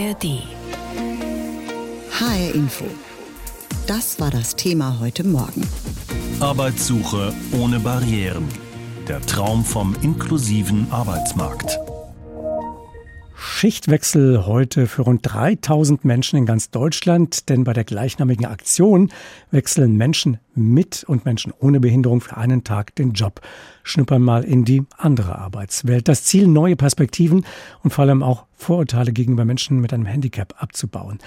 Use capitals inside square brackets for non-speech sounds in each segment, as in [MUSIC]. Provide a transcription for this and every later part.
ARD. HR Info. Das war das Thema heute Morgen. Arbeitssuche ohne Barrieren. Der Traum vom inklusiven Arbeitsmarkt. Schichtwechsel heute für rund 3000 Menschen in ganz Deutschland, denn bei der gleichnamigen Aktion wechseln Menschen mit und Menschen ohne Behinderung für einen Tag den Job, schnuppern mal in die andere Arbeitswelt. Das Ziel, neue Perspektiven und vor allem auch Vorurteile gegenüber Menschen mit einem Handicap abzubauen.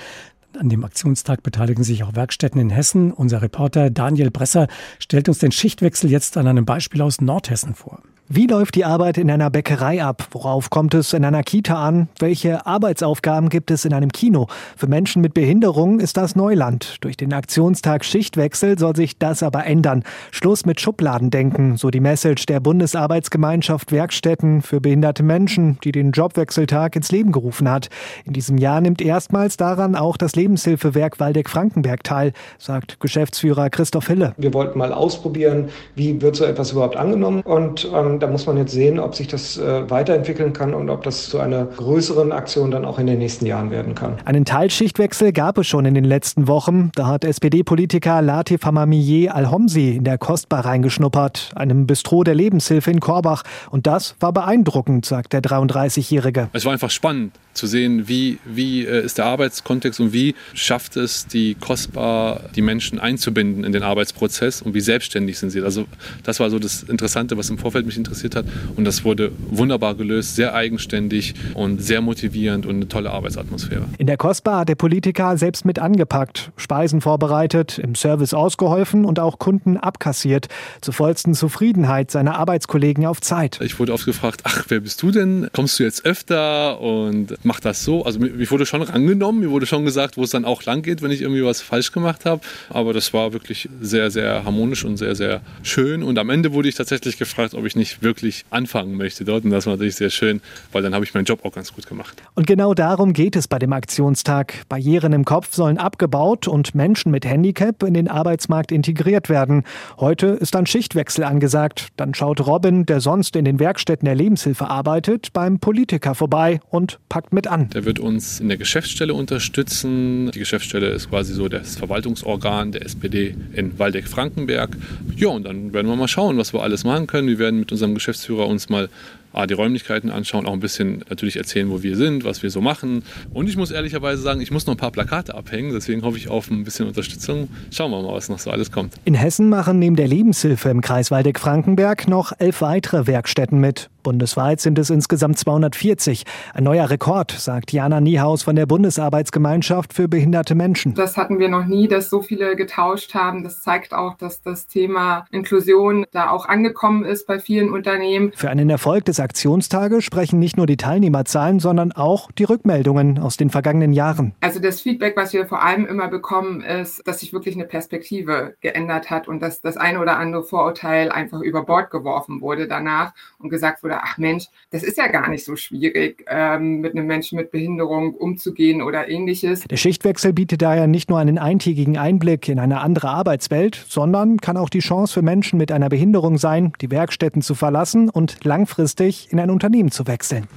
An dem Aktionstag beteiligen sich auch Werkstätten in Hessen. Unser Reporter Daniel Bresser stellt uns den Schichtwechsel jetzt an einem Beispiel aus Nordhessen vor. Wie läuft die Arbeit in einer Bäckerei ab? Worauf kommt es in einer Kita an? Welche Arbeitsaufgaben gibt es in einem Kino? Für Menschen mit Behinderung ist das Neuland. Durch den Aktionstag Schichtwechsel soll sich das aber ändern. Schluss mit Schubladendenken, so die Message der Bundesarbeitsgemeinschaft Werkstätten für behinderte Menschen, die den Jobwechseltag ins Leben gerufen hat. In diesem Jahr nimmt erstmals daran auch das Lebenshilfewerk Waldeck-Frankenberg teil, sagt Geschäftsführer Christoph Hille. Wir wollten mal ausprobieren, wie wird so etwas überhaupt angenommen und ähm, da muss man jetzt sehen, ob sich das äh, weiterentwickeln kann und ob das zu einer größeren Aktion dann auch in den nächsten Jahren werden kann. Einen Teilschichtwechsel gab es schon in den letzten Wochen. Da hat SPD-Politiker Latif Hamamieh Al-Homsi in der Kostbar reingeschnuppert, einem Bistro der Lebenshilfe in Korbach. Und das war beeindruckend, sagt der 33-Jährige. Es war einfach spannend zu sehen, wie, wie äh, ist der Arbeitskontext und wie schafft es die Kostbar, die Menschen einzubinden in den Arbeitsprozess und wie selbstständig sind sie. Also das war so das Interessante, was im Vorfeld mich interessiert hat. Und das wurde wunderbar gelöst, sehr eigenständig und sehr motivierend und eine tolle Arbeitsatmosphäre. In der Kostbar hat der Politiker selbst mit angepackt, Speisen vorbereitet, im Service ausgeholfen und auch Kunden abkassiert. Zur vollsten Zufriedenheit seiner Arbeitskollegen auf Zeit. Ich wurde oft gefragt, ach, wer bist du denn? Kommst du jetzt öfter und mach das so? Also mir wurde schon rangenommen, mir wurde schon gesagt, wo es dann auch lang geht, wenn ich irgendwie was falsch gemacht habe. Aber das war wirklich sehr, sehr harmonisch und sehr, sehr schön. Und am Ende wurde ich tatsächlich gefragt, ob ich nicht wirklich anfangen möchte dort. Und das war natürlich sehr schön, weil dann habe ich meinen Job auch ganz gut gemacht. Und genau darum geht es bei dem Aktionstag. Barrieren im Kopf sollen abgebaut und Menschen mit Handicap in den Arbeitsmarkt integriert werden. Heute ist dann Schichtwechsel angesagt. Dann schaut Robin, der sonst in den Werkstätten der Lebenshilfe arbeitet, beim Politiker vorbei und packt mit an. Der wird uns in der Geschäftsstelle unterstützen. Die Geschäftsstelle ist quasi so das Verwaltungsorgan der SPD in Waldeck-Frankenberg. Ja, und dann werden wir mal schauen, was wir alles machen können. Wir werden mit unserem Geschäftsführer uns mal ah, die Räumlichkeiten anschauen, auch ein bisschen natürlich erzählen, wo wir sind, was wir so machen. Und ich muss ehrlicherweise sagen, ich muss noch ein paar Plakate abhängen, deswegen hoffe ich auf ein bisschen Unterstützung. Schauen wir mal, was noch so alles kommt. In Hessen machen neben der Lebenshilfe im Kreis Waldeck-Frankenberg noch elf weitere Werkstätten mit. Bundesweit sind es insgesamt 240. Ein neuer Rekord, sagt Jana Niehaus von der Bundesarbeitsgemeinschaft für behinderte Menschen. Das hatten wir noch nie, dass so viele getauscht haben. Das zeigt auch, dass das Thema Inklusion da auch angekommen ist bei vielen Unternehmen. Für einen Erfolg des Aktionstages sprechen nicht nur die Teilnehmerzahlen, sondern auch die Rückmeldungen aus den vergangenen Jahren. Also das Feedback, was wir vor allem immer bekommen, ist, dass sich wirklich eine Perspektive geändert hat und dass das eine oder andere Vorurteil einfach über Bord geworfen wurde danach und gesagt wurde, ach Mensch, das ist ja gar nicht so schwierig, ähm, mit einem Menschen mit Behinderung umzugehen oder ähnliches. Der Schichtwechsel bietet daher nicht nur einen eintägigen Einblick in eine andere Arbeitswelt, sondern kann auch die Chance für Menschen mit einer Behinderung sein, die Werkstätten zu verlassen und langfristig in ein Unternehmen zu wechseln.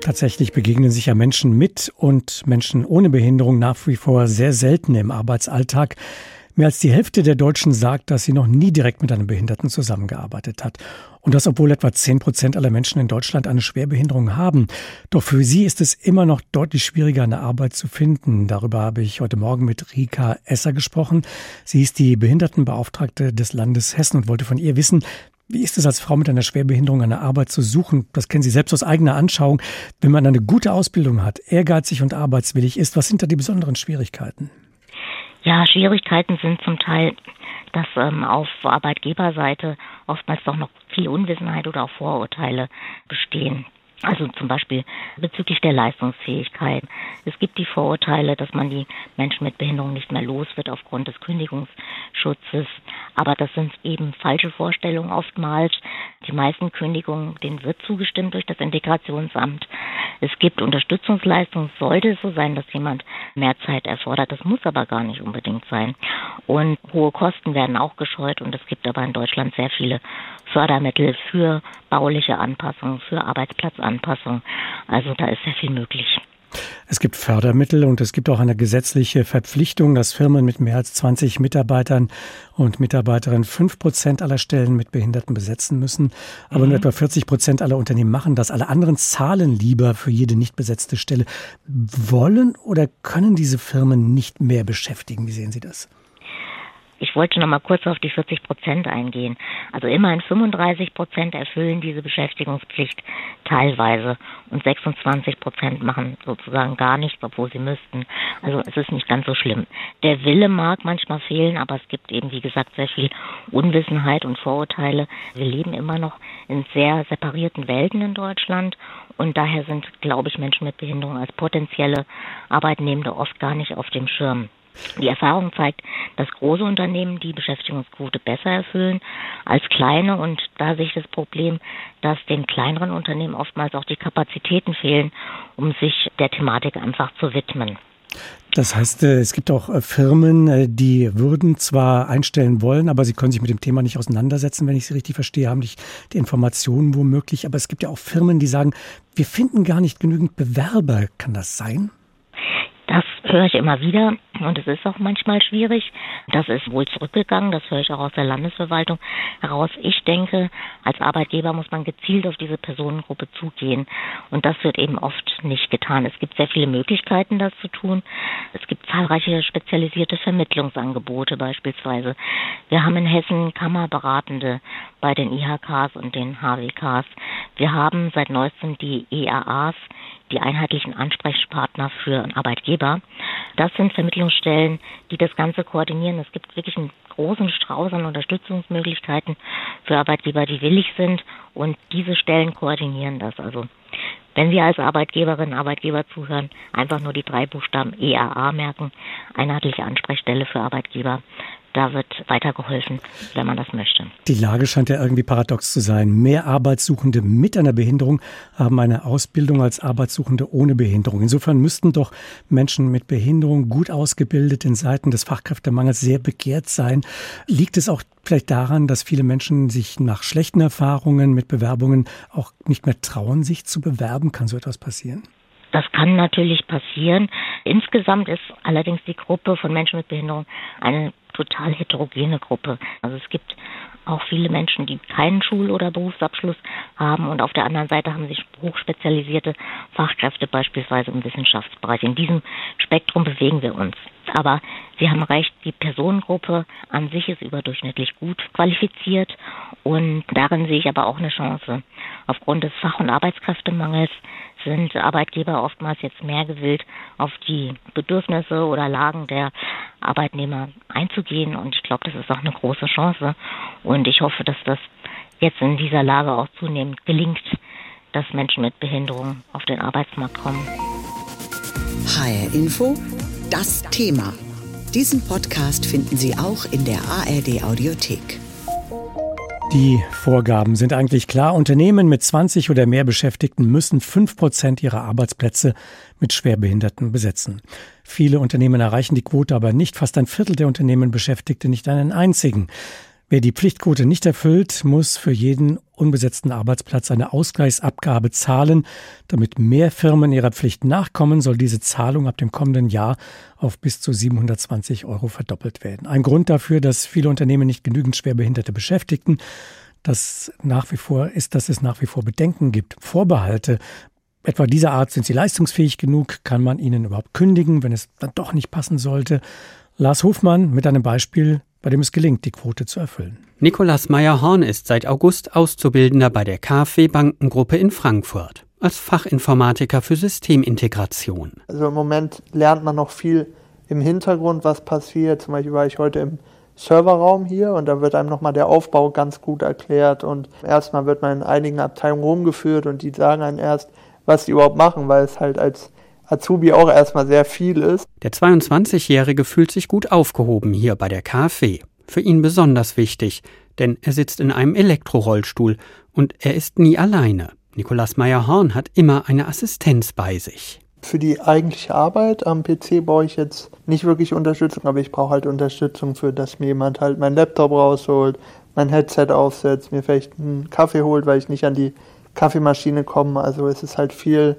Tatsächlich begegnen sich ja Menschen mit und Menschen ohne Behinderung nach wie vor sehr selten im Arbeitsalltag. Mehr als die Hälfte der Deutschen sagt, dass sie noch nie direkt mit einem Behinderten zusammengearbeitet hat. Und das, obwohl etwa 10 Prozent aller Menschen in Deutschland eine Schwerbehinderung haben. Doch für sie ist es immer noch deutlich schwieriger, eine Arbeit zu finden. Darüber habe ich heute Morgen mit Rika Esser gesprochen. Sie ist die Behindertenbeauftragte des Landes Hessen und wollte von ihr wissen, wie ist es als Frau mit einer Schwerbehinderung eine Arbeit zu suchen? Das kennen Sie selbst aus eigener Anschauung. Wenn man eine gute Ausbildung hat, ehrgeizig und arbeitswillig ist, was sind da die besonderen Schwierigkeiten? Ja, Schwierigkeiten sind zum Teil, dass ähm, auf Arbeitgeberseite oftmals doch noch viel Unwissenheit oder auch Vorurteile bestehen. Also zum Beispiel bezüglich der Leistungsfähigkeit. Es gibt die Vorurteile, dass man die Menschen mit Behinderung nicht mehr los wird aufgrund des Kündigungsschutzes. Aber das sind eben falsche Vorstellungen oftmals. Die meisten Kündigungen, denen wird zugestimmt durch das Integrationsamt. Es gibt Unterstützungsleistungen. Sollte es so sein, dass jemand mehr Zeit erfordert, das muss aber gar nicht unbedingt sein. Und hohe Kosten werden auch gescheut und es gibt aber in Deutschland sehr viele Fördermittel für bauliche Anpassung, für Arbeitsplatzanpassung. Also da ist sehr viel möglich. Es gibt Fördermittel und es gibt auch eine gesetzliche Verpflichtung, dass Firmen mit mehr als 20 Mitarbeitern und Mitarbeiterinnen fünf Prozent aller Stellen mit Behinderten besetzen müssen. Aber mhm. nur etwa 40 Prozent aller Unternehmen machen das. Alle anderen zahlen lieber für jede nicht besetzte Stelle. Wollen oder können diese Firmen nicht mehr beschäftigen? Wie sehen Sie das? Ich wollte noch mal kurz auf die 40 Prozent eingehen. Also immerhin 35 Prozent erfüllen diese Beschäftigungspflicht teilweise und 26 Prozent machen sozusagen gar nichts, obwohl sie müssten. Also es ist nicht ganz so schlimm. Der Wille mag manchmal fehlen, aber es gibt eben, wie gesagt, sehr viel Unwissenheit und Vorurteile. Wir leben immer noch in sehr separierten Welten in Deutschland und daher sind, glaube ich, Menschen mit Behinderung als potenzielle Arbeitnehmende oft gar nicht auf dem Schirm. Die Erfahrung zeigt, dass große Unternehmen die Beschäftigungsquote besser erfüllen als kleine und da sehe ich das Problem, dass den kleineren Unternehmen oftmals auch die Kapazitäten fehlen, um sich der Thematik einfach zu widmen. Das heißt, äh, es gibt auch äh, Firmen, äh, die würden zwar einstellen wollen, aber sie können sich mit dem Thema nicht auseinandersetzen, wenn ich sie richtig verstehe, haben nicht die Informationen womöglich. Aber es gibt ja auch Firmen, die sagen, wir finden gar nicht genügend Bewerber. Kann das sein? Höre ich immer wieder und es ist auch manchmal schwierig. Das ist wohl zurückgegangen, das höre ich auch aus der Landesverwaltung heraus. Ich denke, als Arbeitgeber muss man gezielt auf diese Personengruppe zugehen und das wird eben oft nicht getan. Es gibt sehr viele Möglichkeiten, das zu tun. Es gibt zahlreiche spezialisierte Vermittlungsangebote beispielsweise. Wir haben in Hessen Kammerberatende bei den IHKs und den HWKs. Wir haben seit neuestem die EAAs, die einheitlichen Ansprechpartner für Arbeitgeber. Das sind Vermittlungsstellen, die das Ganze koordinieren. Es gibt wirklich einen großen Strauß an Unterstützungsmöglichkeiten für Arbeitgeber, die willig sind und diese Stellen koordinieren das. Also wenn Sie als Arbeitgeberin, Arbeitgeber zuhören, einfach nur die drei Buchstaben EAA merken, einheitliche Ansprechstelle für Arbeitgeber, da wird weitergeholfen, wenn man das möchte. Die Lage scheint ja irgendwie paradox zu sein. Mehr Arbeitssuchende mit einer Behinderung haben eine Ausbildung als Arbeitssuchende ohne Behinderung. Insofern müssten doch Menschen mit Behinderung gut ausgebildet in Seiten des Fachkräftemangels sehr begehrt sein. Liegt es auch vielleicht daran, dass viele Menschen sich nach schlechten Erfahrungen mit Bewerbungen auch nicht mehr trauen, sich zu bewerben? Kann so etwas passieren? Das kann natürlich passieren. Insgesamt ist allerdings die Gruppe von Menschen mit Behinderung eine total heterogene Gruppe. Also es gibt auch viele Menschen, die keinen Schul- oder Berufsabschluss haben und auf der anderen Seite haben sich hochspezialisierte Fachkräfte beispielsweise im Wissenschaftsbereich. In diesem Spektrum bewegen wir uns. Aber Sie haben recht, die Personengruppe an sich ist überdurchschnittlich gut qualifiziert und darin sehe ich aber auch eine Chance. Aufgrund des Fach- und Arbeitskräftemangels sind Arbeitgeber oftmals jetzt mehr gewillt, auf die Bedürfnisse oder Lagen der Arbeitnehmer einzugehen. Und ich glaube, das ist auch eine große Chance. Und ich hoffe, dass das jetzt in dieser Lage auch zunehmend gelingt, dass Menschen mit Behinderung auf den Arbeitsmarkt kommen. HR Info, das Thema. Diesen Podcast finden Sie auch in der ARD Audiothek. Die Vorgaben sind eigentlich klar. Unternehmen mit 20 oder mehr Beschäftigten müssen 5 Prozent ihrer Arbeitsplätze mit Schwerbehinderten besetzen. Viele Unternehmen erreichen die Quote aber nicht. Fast ein Viertel der Unternehmen beschäftigte nicht einen einzigen. Wer die Pflichtquote nicht erfüllt, muss für jeden unbesetzten Arbeitsplatz eine Ausgleichsabgabe zahlen. Damit mehr Firmen ihrer Pflicht nachkommen, soll diese Zahlung ab dem kommenden Jahr auf bis zu 720 Euro verdoppelt werden. Ein Grund dafür, dass viele Unternehmen nicht genügend Schwerbehinderte beschäftigten, das nach wie vor ist, dass es nach wie vor Bedenken gibt, Vorbehalte. Etwa dieser Art sind sie leistungsfähig genug? Kann man ihnen überhaupt kündigen, wenn es dann doch nicht passen sollte? Lars Hofmann mit einem Beispiel bei dem es gelingt, die Quote zu erfüllen. Nikolas Meyer-Horn ist seit August Auszubildender bei der KfW Bankengruppe in Frankfurt als Fachinformatiker für Systemintegration. Also im Moment lernt man noch viel im Hintergrund, was passiert. Zum Beispiel war ich heute im Serverraum hier und da wird einem nochmal der Aufbau ganz gut erklärt und erstmal wird man in einigen Abteilungen rumgeführt und die sagen einem erst, was die überhaupt machen, weil es halt als Azubi auch erstmal sehr viel ist. Der 22-Jährige fühlt sich gut aufgehoben hier bei der KfW. Für ihn besonders wichtig, denn er sitzt in einem Elektrorollstuhl und er ist nie alleine. Nikolaus Meyer-Horn hat immer eine Assistenz bei sich. Für die eigentliche Arbeit am PC brauche ich jetzt nicht wirklich Unterstützung, aber ich brauche halt Unterstützung für, dass mir jemand halt meinen Laptop rausholt, mein Headset aufsetzt, mir vielleicht einen Kaffee holt, weil ich nicht an die Kaffeemaschine komme. Also es ist halt viel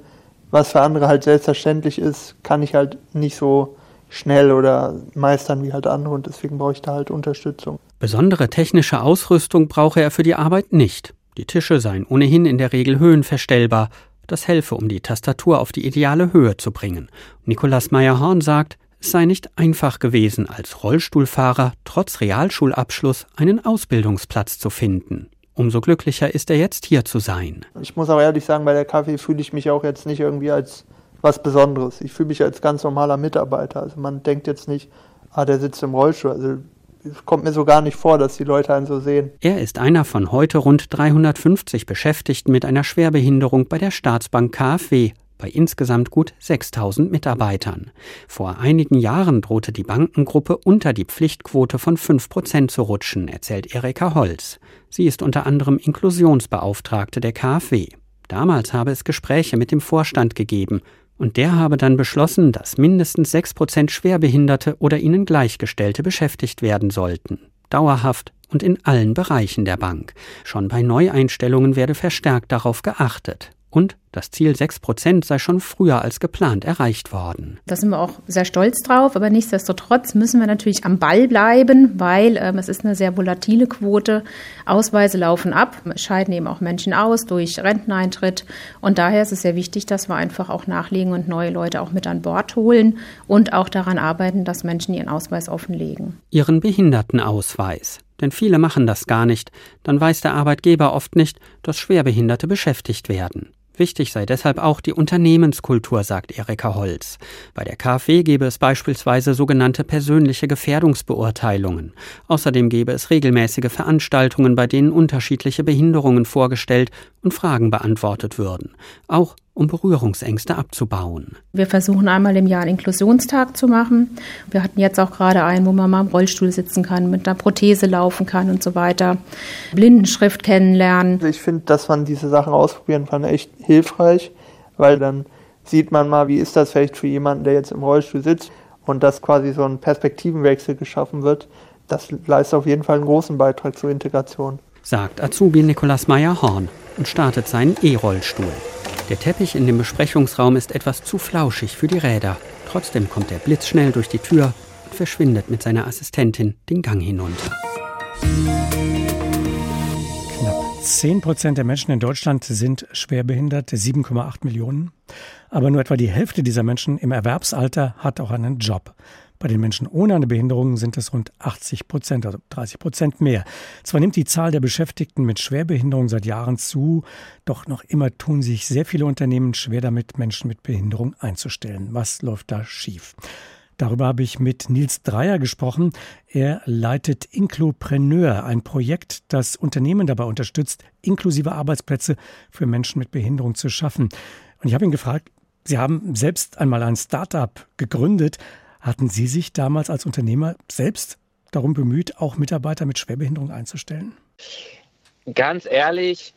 was für andere halt selbstverständlich ist, kann ich halt nicht so schnell oder meistern wie halt andere und deswegen brauche ich da halt Unterstützung. Besondere technische Ausrüstung brauche er für die Arbeit nicht. Die Tische seien ohnehin in der Regel höhenverstellbar. Das helfe, um die Tastatur auf die ideale Höhe zu bringen. Nikolaus Meyer-Horn sagt, es sei nicht einfach gewesen, als Rollstuhlfahrer trotz Realschulabschluss einen Ausbildungsplatz zu finden. Umso glücklicher ist er jetzt hier zu sein. Ich muss auch ehrlich sagen, bei der Kaffee fühle ich mich auch jetzt nicht irgendwie als was Besonderes. Ich fühle mich als ganz normaler Mitarbeiter. Also man denkt jetzt nicht, ah, der sitzt im Rollstuhl. Also es kommt mir so gar nicht vor, dass die Leute einen so sehen. Er ist einer von heute rund 350 Beschäftigten mit einer Schwerbehinderung bei der Staatsbank KfW bei insgesamt gut 6000 Mitarbeitern. Vor einigen Jahren drohte die Bankengruppe unter die Pflichtquote von 5 Prozent zu rutschen, erzählt Erika Holz. Sie ist unter anderem Inklusionsbeauftragte der KfW. Damals habe es Gespräche mit dem Vorstand gegeben und der habe dann beschlossen, dass mindestens 6 Prozent Schwerbehinderte oder ihnen Gleichgestellte beschäftigt werden sollten. Dauerhaft und in allen Bereichen der Bank. Schon bei Neueinstellungen werde verstärkt darauf geachtet. Und das Ziel 6 Prozent sei schon früher als geplant erreicht worden. Da sind wir auch sehr stolz drauf, aber nichtsdestotrotz müssen wir natürlich am Ball bleiben, weil ähm, es ist eine sehr volatile Quote. Ausweise laufen ab, scheiden eben auch Menschen aus durch Renteneintritt und daher ist es sehr wichtig, dass wir einfach auch nachlegen und neue Leute auch mit an Bord holen und auch daran arbeiten, dass Menschen ihren Ausweis offenlegen. Ihren Behindertenausweis. Denn viele machen das gar nicht. Dann weiß der Arbeitgeber oft nicht, dass Schwerbehinderte beschäftigt werden. Wichtig sei deshalb auch die Unternehmenskultur, sagt Erika Holz. Bei der KfW gebe es beispielsweise sogenannte persönliche Gefährdungsbeurteilungen. Außerdem gebe es regelmäßige Veranstaltungen, bei denen unterschiedliche Behinderungen vorgestellt und Fragen beantwortet würden. Auch um Berührungsängste abzubauen. Wir versuchen einmal im Jahr einen Inklusionstag zu machen. Wir hatten jetzt auch gerade einen, wo man mal im Rollstuhl sitzen kann, mit einer Prothese laufen kann und so weiter. Blindenschrift kennenlernen. Ich finde, dass man diese Sachen ausprobieren kann, echt hilfreich, weil dann sieht man mal, wie ist das vielleicht für jemanden, der jetzt im Rollstuhl sitzt und dass quasi so ein Perspektivenwechsel geschaffen wird. Das leistet auf jeden Fall einen großen Beitrag zur Integration. Sagt Azubi Nikolaus Meyer-Horn und startet seinen E-Rollstuhl. Der Teppich in dem Besprechungsraum ist etwas zu flauschig für die Räder. Trotzdem kommt er blitzschnell durch die Tür und verschwindet mit seiner Assistentin den Gang hinunter. Knapp 10 Prozent der Menschen in Deutschland sind schwerbehindert, 7,8 Millionen. Aber nur etwa die Hälfte dieser Menschen im Erwerbsalter hat auch einen Job. Bei den Menschen ohne eine Behinderung sind es rund 80 Prozent, also 30 Prozent mehr. Zwar nimmt die Zahl der Beschäftigten mit Schwerbehinderung seit Jahren zu, doch noch immer tun sich sehr viele Unternehmen schwer damit, Menschen mit Behinderung einzustellen. Was läuft da schief? Darüber habe ich mit Nils Dreier gesprochen. Er leitet Inklopreneur, ein Projekt, das Unternehmen dabei unterstützt, inklusive Arbeitsplätze für Menschen mit Behinderung zu schaffen. Und ich habe ihn gefragt, Sie haben selbst einmal ein Start-up gegründet. Hatten Sie sich damals als Unternehmer selbst darum bemüht, auch Mitarbeiter mit Schwerbehinderung einzustellen? Ganz ehrlich,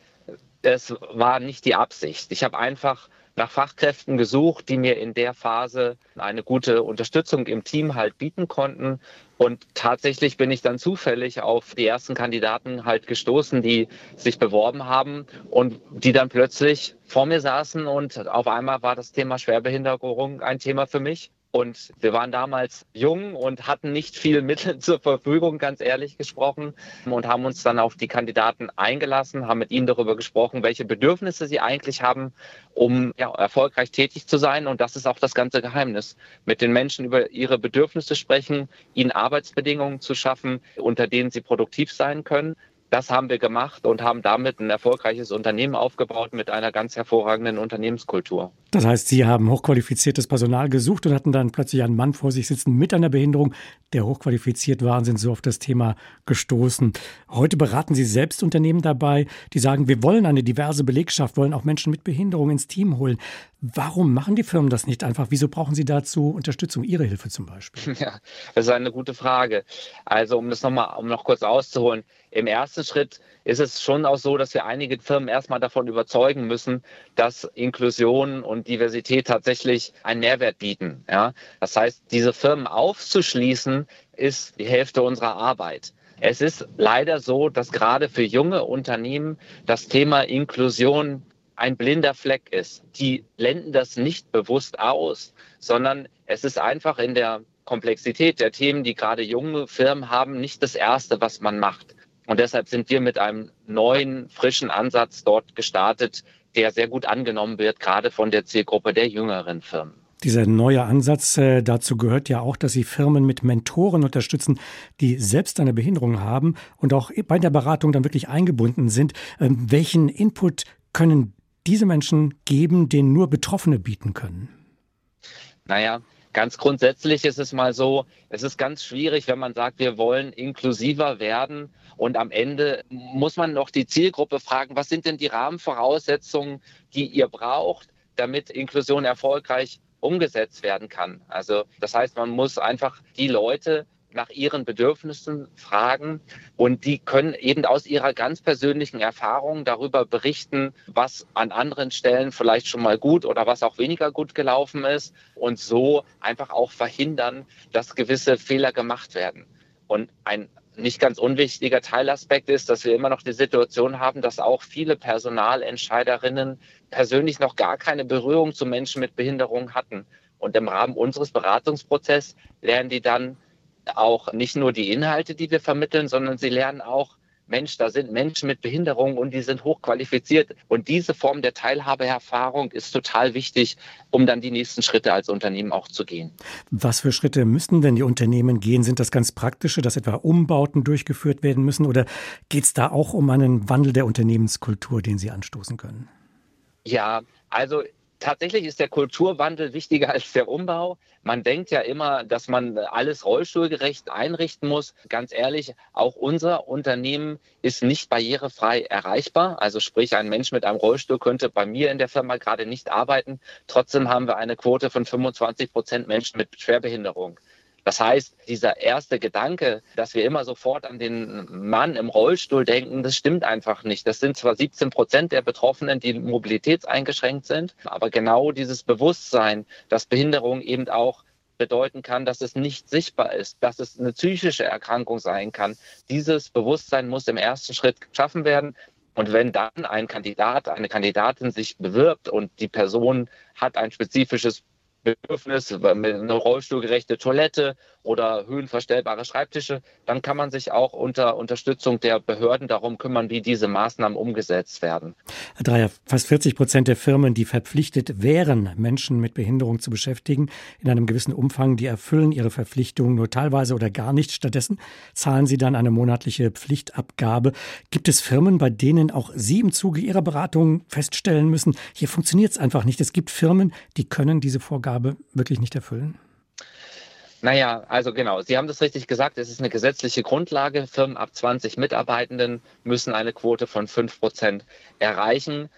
es war nicht die Absicht. Ich habe einfach nach Fachkräften gesucht, die mir in der Phase eine gute Unterstützung im Team halt bieten konnten. Und tatsächlich bin ich dann zufällig auf die ersten Kandidaten halt gestoßen, die sich beworben haben und die dann plötzlich vor mir saßen und auf einmal war das Thema Schwerbehinderung ein Thema für mich. Und wir waren damals jung und hatten nicht viel Mittel [LAUGHS] zur Verfügung, ganz ehrlich gesprochen, und haben uns dann auf die Kandidaten eingelassen, haben mit ihnen darüber gesprochen, welche Bedürfnisse sie eigentlich haben, um ja, erfolgreich tätig zu sein. Und das ist auch das ganze Geheimnis. Mit den Menschen über ihre Bedürfnisse sprechen, ihnen Arbeitsbedingungen zu schaffen, unter denen sie produktiv sein können. Das haben wir gemacht und haben damit ein erfolgreiches Unternehmen aufgebaut mit einer ganz hervorragenden Unternehmenskultur. Das heißt, Sie haben hochqualifiziertes Personal gesucht und hatten dann plötzlich einen Mann vor sich sitzen mit einer Behinderung, der hochqualifiziert war und sind so auf das Thema gestoßen. Heute beraten Sie selbst Unternehmen dabei, die sagen, wir wollen eine diverse Belegschaft, wollen auch Menschen mit Behinderung ins Team holen. Warum machen die Firmen das nicht einfach? Wieso brauchen Sie dazu Unterstützung, Ihre Hilfe zum Beispiel? [LAUGHS] Ja, das ist eine gute Frage. Also, um das nochmal, um noch kurz auszuholen. Im ersten Schritt ist es schon auch so, dass wir einige Firmen erstmal davon überzeugen müssen, dass Inklusion und Diversität tatsächlich einen Mehrwert bieten. Ja? Das heißt, diese Firmen aufzuschließen, ist die Hälfte unserer Arbeit. Es ist leider so, dass gerade für junge Unternehmen das Thema Inklusion ein blinder Fleck ist. Die blenden das nicht bewusst aus, sondern es ist einfach in der Komplexität der Themen, die gerade junge Firmen haben, nicht das Erste, was man macht. Und deshalb sind wir mit einem neuen, frischen Ansatz dort gestartet, der sehr gut angenommen wird, gerade von der Zielgruppe der jüngeren Firmen. Dieser neue Ansatz, äh, dazu gehört ja auch, dass Sie Firmen mit Mentoren unterstützen, die selbst eine Behinderung haben und auch bei der Beratung dann wirklich eingebunden sind. Ähm, welchen Input können diese Menschen geben, den nur Betroffene bieten können? Naja, Ganz grundsätzlich ist es mal so, es ist ganz schwierig, wenn man sagt, wir wollen inklusiver werden und am Ende muss man noch die Zielgruppe fragen, was sind denn die Rahmenvoraussetzungen, die ihr braucht, damit Inklusion erfolgreich umgesetzt werden kann. Also das heißt, man muss einfach die Leute nach ihren Bedürfnissen fragen und die können eben aus ihrer ganz persönlichen Erfahrung darüber berichten, was an anderen Stellen vielleicht schon mal gut oder was auch weniger gut gelaufen ist und so einfach auch verhindern, dass gewisse Fehler gemacht werden. Und ein nicht ganz unwichtiger Teilaspekt ist, dass wir immer noch die Situation haben, dass auch viele Personalentscheiderinnen persönlich noch gar keine Berührung zu Menschen mit Behinderung hatten. Und im Rahmen unseres Beratungsprozesses lernen die dann auch nicht nur die Inhalte, die wir vermitteln, sondern sie lernen auch, Mensch, da sind Menschen mit Behinderung und die sind hochqualifiziert. Und diese Form der Teilhabeerfahrung ist total wichtig, um dann die nächsten Schritte als Unternehmen auch zu gehen. Was für Schritte müssen denn die Unternehmen gehen? Sind das ganz praktische, dass etwa Umbauten durchgeführt werden müssen? Oder geht es da auch um einen Wandel der Unternehmenskultur, den Sie anstoßen können? Ja, also tatsächlich ist der Kulturwandel wichtiger [LAUGHS] als der Umbau. Man denkt ja immer, dass man alles rollstuhlgerecht einrichten muss. Ganz ehrlich, auch unser Unternehmen ist nicht barrierefrei erreichbar. Also sprich, ein Mensch mit einem Rollstuhl könnte bei mir in der Firma gerade nicht arbeiten. Trotzdem haben wir eine Quote von 25 Prozent Menschen mit Schwerbehinderung. Das heißt, dieser erste Gedanke, dass wir immer sofort an den Mann im Rollstuhl denken, das stimmt einfach nicht. Das sind zwar 17 Prozent der Betroffenen, die mobilitätseingeschränkt sind, aber genau dieses Bewusstsein, dass Behinderung eben auch bedeuten kann, dass es nicht sichtbar ist, dass es eine psychische Erkrankung sein kann. Dieses Bewusstsein muss im ersten Schritt geschaffen werden. Und wenn dann ein Kandidat, eine Kandidatin sich bewirbt und die Person hat ein spezifisches Bedürfnis, eine rollstuhlgerechte Toilette oder höhenverstellbare Schreibtische, dann kann man sich auch unter Unterstützung der Behörden darum kümmern, wie diese Maßnahmen umgesetzt werden. Herr Dreier, fast 40 Prozent der Firmen, die verpflichtet wären, Menschen mit Behinderung zu beschäftigen, in einem gewissen Umfang, die erfüllen ihre Verpflichtungen nur teilweise oder gar nicht. Stattdessen zahlen sie dann eine monatliche Pflichtabgabe. Gibt es Firmen, bei denen auch Sie im Zuge Ihrer Beratung feststellen müssen, hier funktioniert es einfach nicht. Es gibt Firmen, die können diese Aufgabe wirklich nicht erfüllen? Naja, also genau, Sie haben das richtig gesagt. Es ist eine gesetzliche Grundlage. Firmen ab 20 Mitarbeitenden müssen eine Quote von 5 Prozent erreichen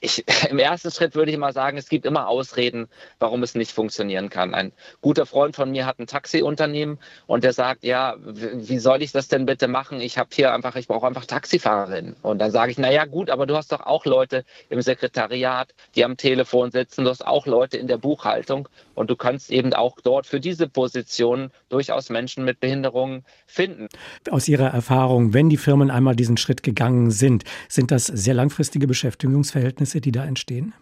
ich, [LAUGHS] im ersten Schritt würde ich mal sagen, es gibt immer Ausreden, warum es nicht funktionieren kann. Ein guter Freund von mir hat ein Taxiunternehmen und der sagt, ja, wie soll ich das denn bitte machen? Ich habe hier einfach, ich brauche einfach Taxifahrerin. Und dann sage ich, na ja, gut, aber du hast doch auch Leute im Sekretariat, die am Telefon sitzen, du hast auch Leute in der Buchhaltung und du kannst eben auch dort für diese Position durchaus Menschen mit Behinderungen finden. Aus Ihrer Erfahrung, wenn die Firmen einmal diesen Schritt gegangen sind, sind das sehr langfristige Beschäftigungsfelder? Verhältnisse, die da entstehen?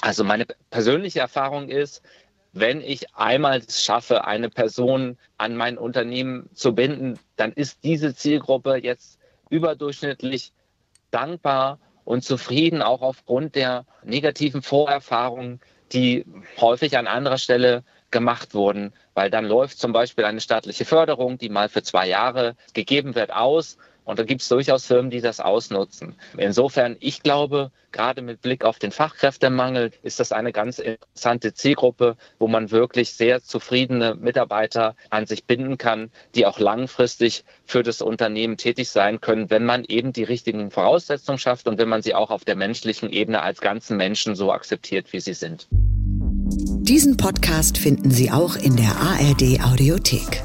Also meine persönliche Erfahrung ist, wenn ich einmal es schaffe, eine Person an mein Unternehmen zu binden, dann ist diese Zielgruppe jetzt überdurchschnittlich dankbar und zufrieden, auch aufgrund der negativen Vorerfahrungen, die häufig an anderer Stelle gemacht wurden, weil dann läuft zum Beispiel eine staatliche Förderung, die mal für zwei Jahre gegeben wird, aus und da gibt es durchaus Firmen, die das ausnutzen. Insofern, ich glaube, gerade mit Blick auf den Fachkräftemangel ist das eine ganz interessante Zielgruppe, wo man wirklich sehr zufriedene Mitarbeiter an sich binden kann, die auch langfristig für das Unternehmen tätig sein können, wenn man eben die richtigen Voraussetzungen schafft und wenn man sie auch auf der menschlichen Ebene als ganzen Menschen so akzeptiert, wie sie sind. Diesen Podcast finden Sie auch in der ARD Audiothek.